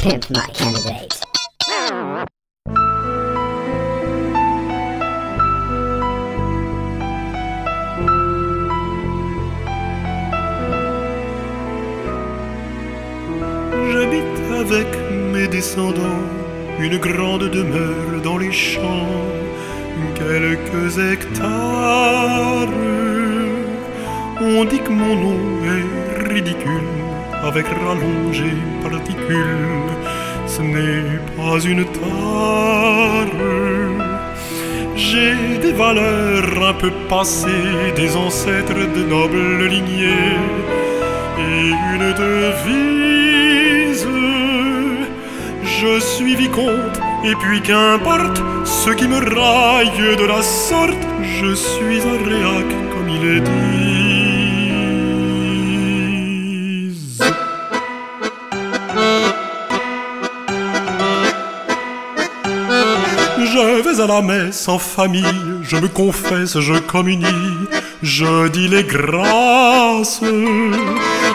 Pimp my candidate. J'habite avec mes descendants une grande demeure dans les champs, quelques hectares. On dit que mon nom est ridicule, avec rallongé particules. Ce n'est pas une tare. J'ai des valeurs un peu passées, des ancêtres de nobles lignées, et une devise. Je suis vicomte, et puis qu'importe ce qui me raille de la sorte, je suis un réac comme il est dit. Je vais à la messe en famille, je me confesse, je communie, je dis les grâces.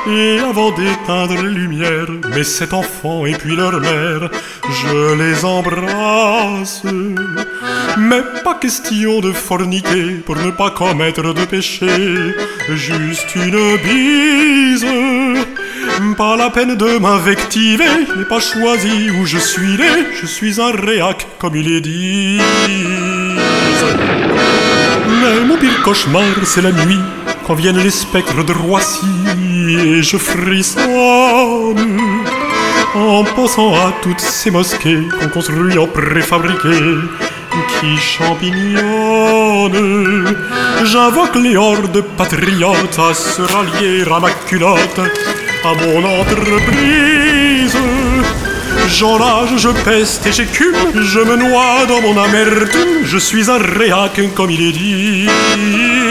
Et avant d'éteindre les lumières, mes sept enfants et puis leur mère, je les embrasse. Mais pas question de forniquer pour ne pas commettre de péché, juste une bise. Pas la peine de m'invectiver, n'est pas choisi où je suis né, je suis un réac comme il est dit. Mon pire cauchemar, c'est la nuit, quand viennent les spectres de Roissy, et je frissonne en pensant à toutes ces mosquées qu'on construit en préfabriqué, qui champignonnent. J'invoque les hordes patriotes à se rallier à ma culotte, à mon entreprise. J'enrage, je peste et j'écume, je me noie dans mon amertume, je suis un réac comme il est dit.